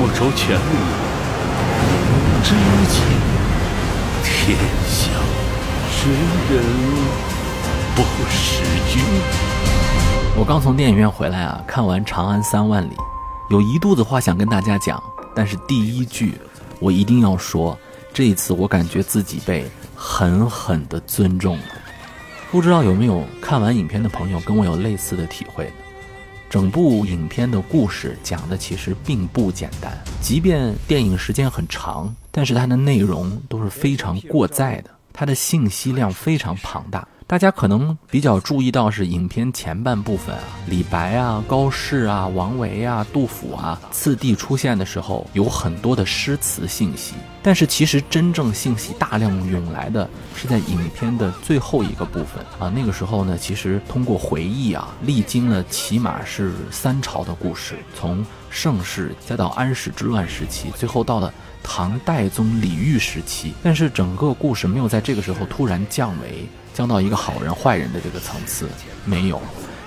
莫愁前路无知己，天下谁人不识君？我刚从电影院回来啊，看完《长安三万里》，有一肚子话想跟大家讲，但是第一句我一定要说，这一次我感觉自己被狠狠的尊重了。不知道有没有看完影片的朋友跟我有类似的体会？整部影片的故事讲的其实并不简单，即便电影时间很长，但是它的内容都是非常过载的，它的信息量非常庞大。大家可能比较注意到是影片前半部分啊，李白啊、高适啊、王维啊、杜甫啊次第出现的时候，有很多的诗词信息。但是其实真正信息大量涌来的是在影片的最后一个部分啊，那个时候呢，其实通过回忆啊，历经了起码是三朝的故事，从盛世再到安史之乱时期，最后到了唐代宗李煜时期。但是整个故事没有在这个时候突然降维。降到一个好人坏人的这个层次没有，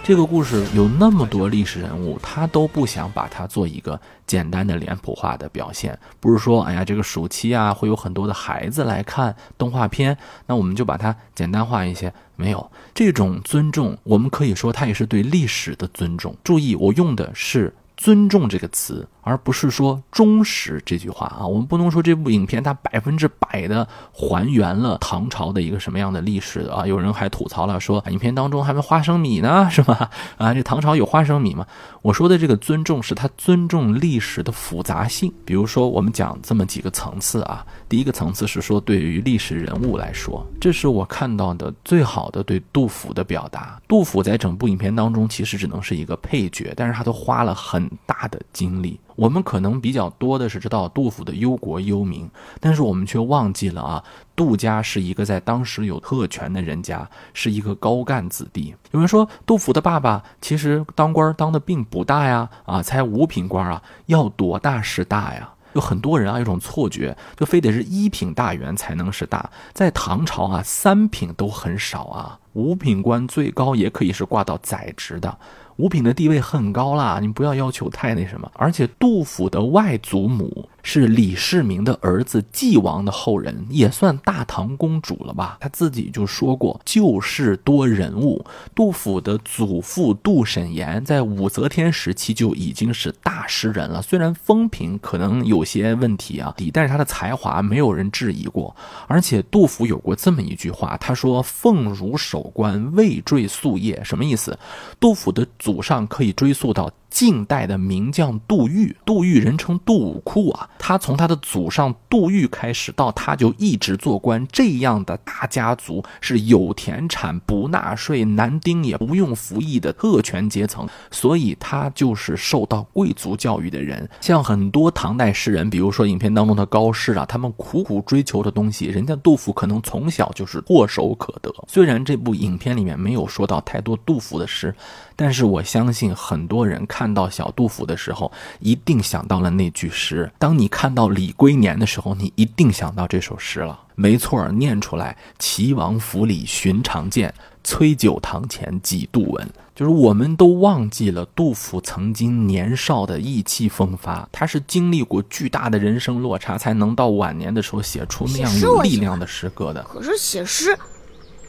这个故事有那么多历史人物，他都不想把它做一个简单的脸谱化的表现。不是说，哎呀，这个暑期啊会有很多的孩子来看动画片，那我们就把它简单化一些。没有这种尊重，我们可以说它也是对历史的尊重。注意，我用的是。尊重这个词，而不是说忠实这句话啊。我们不能说这部影片它百分之百的还原了唐朝的一个什么样的历史啊。有人还吐槽了说，影片当中还没花生米呢，是吧？啊，这唐朝有花生米吗？我说的这个尊重是他尊重历史的复杂性。比如说，我们讲这么几个层次啊。第一个层次是说，对于历史人物来说，这是我看到的最好的对杜甫的表达。杜甫在整部影片当中其实只能是一个配角，但是他都花了很大的经历。我们可能比较多的是知道杜甫的忧国忧民，但是我们却忘记了啊，杜家是一个在当时有特权的人家，是一个高干子弟。有人说，杜甫的爸爸其实当官当的并不大呀，啊，才五品官啊，要多大是大呀？有很多人啊，有种错觉，就非得是一品大员才能是大。在唐朝啊，三品都很少啊，五品官最高也可以是挂到宰执的。五品的地位很高啦，你不要要求太那什么。而且杜甫的外祖母。是李世民的儿子继王的后人，也算大唐公主了吧？他自己就说过，旧事多人物。杜甫的祖父杜审言在武则天时期就已经是大诗人了，虽然风评可能有些问题啊，但是他的才华没有人质疑过。而且杜甫有过这么一句话，他说：“凤乳守关，未坠夙夜。”什么意思？杜甫的祖上可以追溯到。晋代的名将杜预，杜预人称杜武库啊，他从他的祖上杜预开始，到他就一直做官，这样的大家族是有田产、不纳税、男丁也不用服役的特权阶层，所以他就是受到贵族教育的人。像很多唐代诗人，比如说影片当中的高适啊，他们苦苦追求的东西，人家杜甫可能从小就是唾手可得。虽然这部影片里面没有说到太多杜甫的诗。但是我相信很多人看到小杜甫的时候，一定想到了那句诗。当你看到李龟年的时候，你一定想到这首诗了。没错，念出来：“齐王府里寻常见，崔九堂前几度闻。”就是我们都忘记了杜甫曾经年少的意气风发，他是经历过巨大的人生落差，才能到晚年的时候写出那样有力量的诗歌的。可是写诗，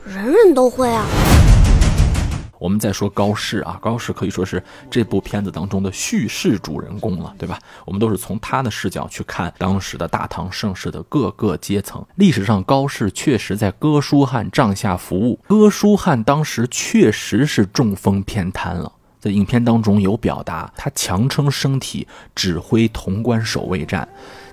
人人都会啊。我们再说高适啊，高适可以说是这部片子当中的叙事主人公了，对吧？我们都是从他的视角去看当时的大唐盛世的各个阶层。历史上，高适确实在哥舒翰帐下服务，哥舒翰当时确实是中风偏瘫了。在影片当中有表达，他强撑身体指挥潼关守卫战，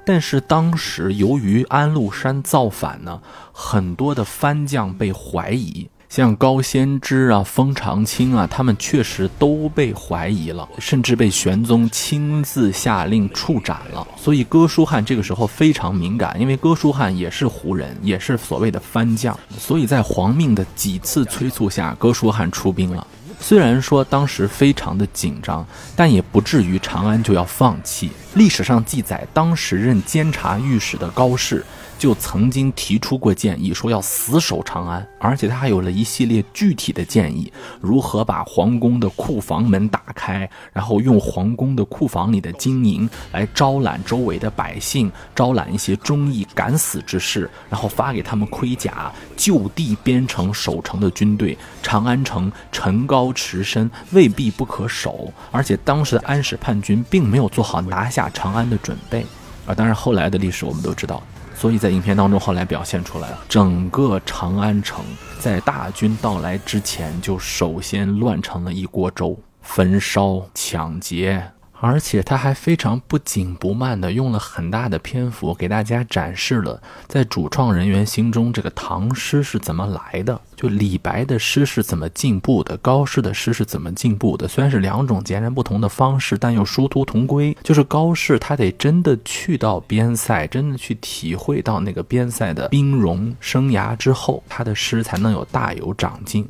但是当时由于安禄山造反呢，很多的藩将被怀疑。像高仙芝啊、封长清啊，他们确实都被怀疑了，甚至被玄宗亲自下令处斩了。所以哥舒翰这个时候非常敏感，因为哥舒翰也是胡人，也是所谓的藩将。所以在皇命的几次催促下，哥舒翰出兵了。虽然说当时非常的紧张，但也不至于长安就要放弃。历史上记载，当时任监察御史的高适。就曾经提出过建议，说要死守长安，而且他还有了一系列具体的建议，如何把皇宫的库房门打开，然后用皇宫的库房里的金银来招揽周围的百姓，招揽一些忠义敢死之士，然后发给他们盔甲，就地编成守城的军队。长安城城高池深，未必不可守，而且当时的安史叛军并没有做好拿下长安的准备，啊，当然后来的历史我们都知道。所以在影片当中，后来表现出来了，整个长安城在大军到来之前就首先乱成了一锅粥，焚烧、抢劫。而且他还非常不紧不慢地用了很大的篇幅给大家展示了，在主创人员心中这个唐诗是怎么来的，就李白的诗是怎么进步的，高适的诗是怎么进步的。虽然是两种截然不同的方式，但又殊途同归。就是高适他得真的去到边塞，真的去体会到那个边塞的兵戎生涯之后，他的诗才能有大有长进。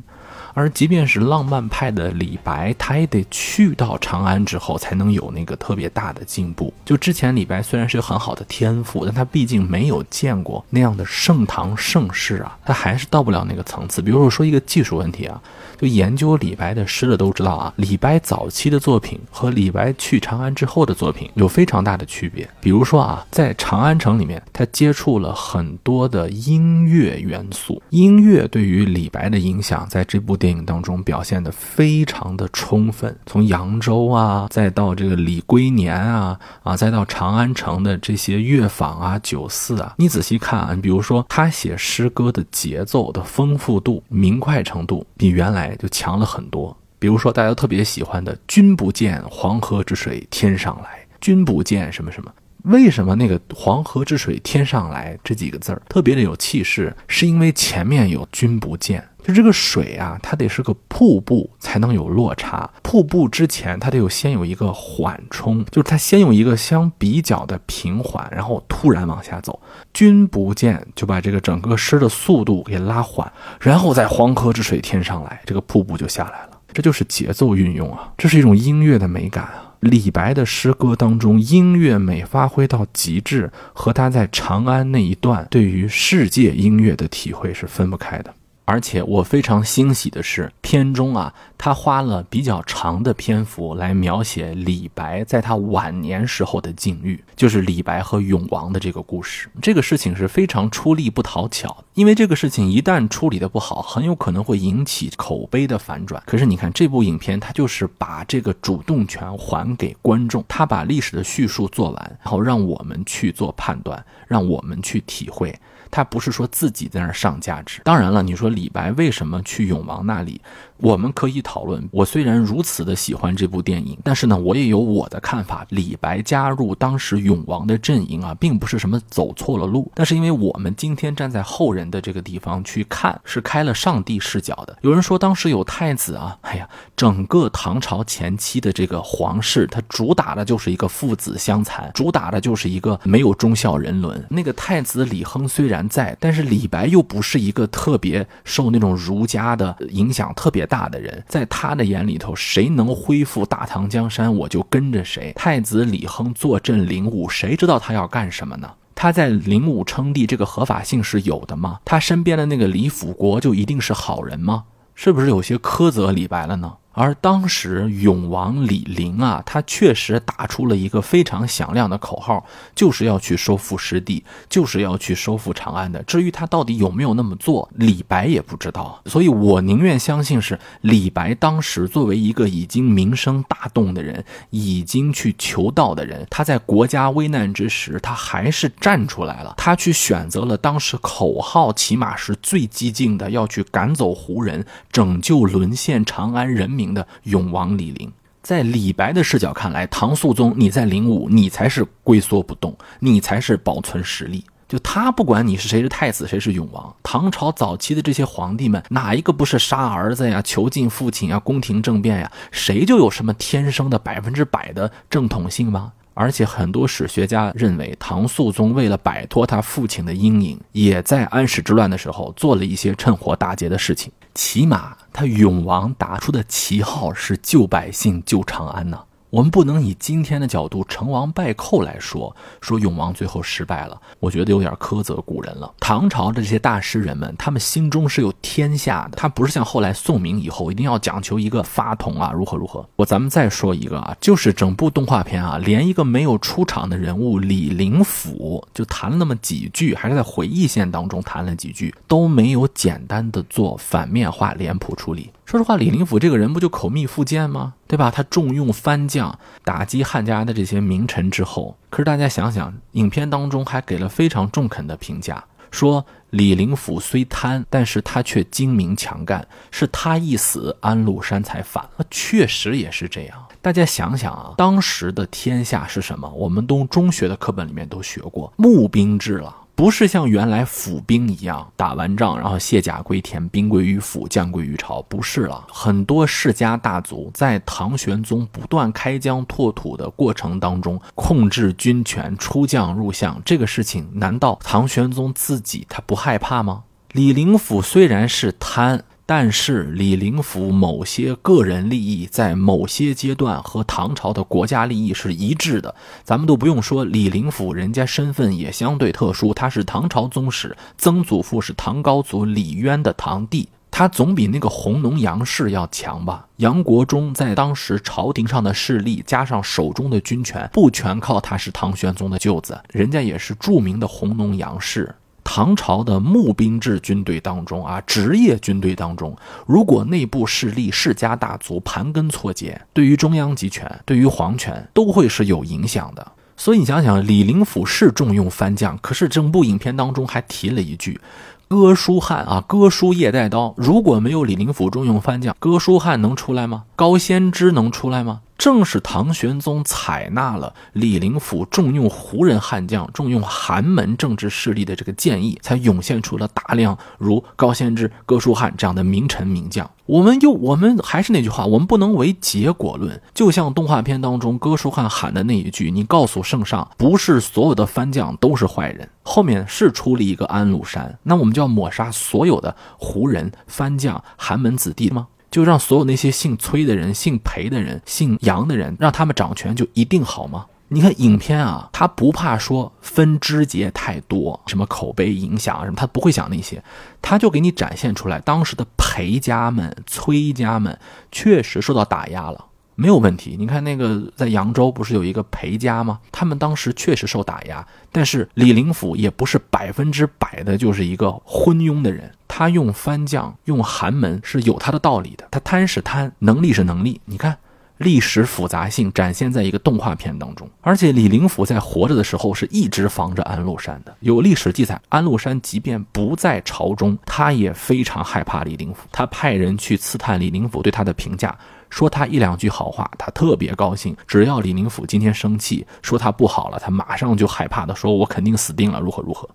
而即便是浪漫派的李白，他也得去到长安之后，才能有那个特别大的进步。就之前李白虽然是有很好的天赋，但他毕竟没有见过那样的盛唐盛世啊，他还是到不了那个层次。比如说说一个技术问题啊，就研究李白的诗的都知道啊，李白早期的作品和李白去长安之后的作品有非常大的区别。比如说啊，在长安城里面，他接触了很多的音乐元素，音乐对于李白的影响，在这部。电影当中表现的非常的充分，从扬州啊，再到这个李龟年啊，啊，再到长安城的这些乐坊啊、酒肆啊，你仔细看啊，你比如说他写诗歌的节奏的丰富度、明快程度，比原来就强了很多。比如说大家特别喜欢的“君不见黄河之水天上来”，君不见什么什么。为什么那个“黄河之水天上来”这几个字儿特别的有气势？是因为前面有“君不见”，就这个水啊，它得是个瀑布才能有落差。瀑布之前，它得有先有一个缓冲，就是它先有一个相比较的平缓，然后突然往下走。君不见，就把这个整个诗的速度给拉缓，然后在“黄河之水天上来”，这个瀑布就下来了。这就是节奏运用啊，这是一种音乐的美感啊。李白的诗歌当中，音乐美发挥到极致，和他在长安那一段对于世界音乐的体会是分不开的。而且我非常欣喜的是，片中啊，他花了比较长的篇幅来描写李白在他晚年时候的境遇，就是李白和永王的这个故事。这个事情是非常出力不讨巧，因为这个事情一旦处理的不好，很有可能会引起口碑的反转。可是你看这部影片，它就是把这个主动权还给观众，他把历史的叙述做完，然后让我们去做判断，让我们去体会。他不是说自己在那儿上价值。当然了，你说李白为什么去永王那里？我们可以讨论。我虽然如此的喜欢这部电影，但是呢，我也有我的看法。李白加入当时永王的阵营啊，并不是什么走错了路。但是因为我们今天站在后人的这个地方去看，是开了上帝视角的。有人说当时有太子啊，哎呀，整个唐朝前期的这个皇室，它主打的就是一个父子相残，主打的就是一个没有忠孝人伦。那个太子李亨虽然在，但是李白又不是一个特别受那种儒家的影响特别。大的人，在他的眼里头，谁能恢复大唐江山，我就跟着谁。太子李亨坐镇灵武，谁知道他要干什么呢？他在灵武称帝，这个合法性是有的吗？他身边的那个李辅国就一定是好人吗？是不是有些苛责李白了呢？而当时永王李陵啊，他确实打出了一个非常响亮的口号，就是要去收复失地，就是要去收复长安的。至于他到底有没有那么做，李白也不知道。所以我宁愿相信是李白当时作为一个已经名声大动的人，已经去求道的人，他在国家危难之时，他还是站出来了。他去选择了当时口号起码是最激进的，要去赶走胡人，拯救沦陷长安人民。名的永王李陵，在李白的视角看来，唐肃宗你在灵武，你才是龟缩不动，你才是保存实力。就他不管你是谁是太子，谁是永王，唐朝早期的这些皇帝们，哪一个不是杀儿子呀、囚禁父亲呀、宫廷政变呀？谁就有什么天生的百分之百的正统性吗？而且很多史学家认为，唐肃宗为了摆脱他父亲的阴影，也在安史之乱的时候做了一些趁火打劫的事情。起码他永王打出的旗号是救百姓、救长安呢。我们不能以今天的角度成王败寇来说，说永王最后失败了，我觉得有点苛责古人了。唐朝的这些大诗人们，他们心中是有天下的，他不是像后来宋明以后一定要讲求一个发统啊，如何如何。我咱们再说一个啊，就是整部动画片啊，连一个没有出场的人物李林甫，就谈了那么几句，还是在回忆线当中谈了几句，都没有简单的做反面化脸谱处理。说实话，李林甫这个人不就口蜜腹剑吗？对吧？他重用藩将，打击汉家的这些名臣之后，可是大家想想，影片当中还给了非常中肯的评价，说李林甫虽贪，但是他却精明强干，是他一死，安禄山才反了。确实也是这样。大家想想啊，当时的天下是什么？我们都中学的课本里面都学过募兵制了。不是像原来府兵一样打完仗，然后卸甲归田，兵归于府，将归于朝，不是了。很多世家大族在唐玄宗不断开疆拓土的过程当中，控制军权，出将入相，这个事情难道唐玄宗自己他不害怕吗？李林甫虽然是贪。但是李林甫某些个人利益在某些阶段和唐朝的国家利益是一致的，咱们都不用说李林甫，人家身份也相对特殊，他是唐朝宗室，曾祖父是唐高祖李渊的堂弟，他总比那个弘农杨氏要强吧？杨国忠在当时朝廷上的势力加上手中的军权，不全靠他是唐玄宗的舅子，人家也是著名的弘农杨氏。唐朝的募兵制军队当中啊，职业军队当中，如果内部势力世家大族盘根错节，对于中央集权、对于皇权都会是有影响的。所以你想想，李林甫是重用藩将，可是整部影片当中还提了一句：“哥舒翰啊，哥舒夜带刀。”如果没有李林甫重用藩将，哥舒翰能出来吗？高仙芝能出来吗？正是唐玄宗采纳了李林甫重用胡人悍将、重用寒门政治势力的这个建议，才涌现出了大量如高仙芝、哥舒翰这样的名臣名将。我们又，我们还是那句话，我们不能为结果论。就像动画片当中哥舒翰喊的那一句：“你告诉圣上，不是所有的藩将都是坏人。”后面是出了一个安禄山，那我们就要抹杀所有的胡人、藩将、寒门子弟吗？就让所有那些姓崔的人、姓裴的人、姓杨的人，让他们掌权就一定好吗？你看影片啊，他不怕说分枝节太多，什么口碑影响什么，他不会想那些，他就给你展现出来，当时的裴家们、崔家们确实受到打压了。没有问题，你看那个在扬州不是有一个裴家吗？他们当时确实受打压，但是李林甫也不是百分之百的就是一个昏庸的人，他用藩将、用寒门是有他的道理的。他贪是贪，能力是能力。你看历史复杂性展现在一个动画片当中，而且李林甫在活着的时候是一直防着安禄山的。有历史记载，安禄山即便不在朝中，他也非常害怕李林甫，他派人去刺探李林甫对他的评价。说他一两句好话，他特别高兴。只要李林甫今天生气，说他不好了，他马上就害怕的说：“我肯定死定了，如何如何。”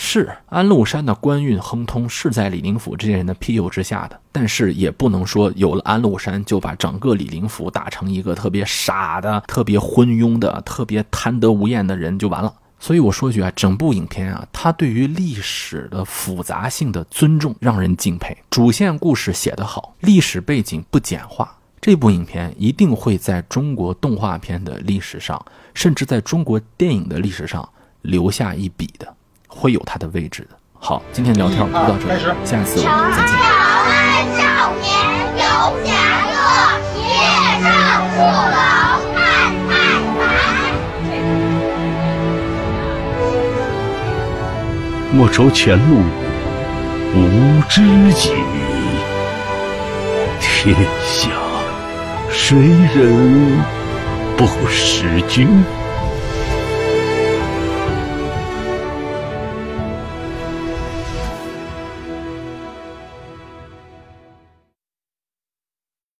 是安禄山的官运亨通，是在李林甫这些人的庇佑之下的。但是也不能说有了安禄山就把整个李林甫打成一个特别傻的、特别昏庸的、特别贪得无厌的人就完了。所以我说句啊，整部影片啊，它对于历史的复杂性的尊重让人敬佩。主线故事写得好，历史背景不简化，这部影片一定会在中国动画片的历史上，甚至在中国电影的历史上留下一笔的，会有它的位置的。好，今天聊天就到这里，下次我们再见。长安少年游侠乐，夜上父老。莫愁前路无知己，天下谁人不识君？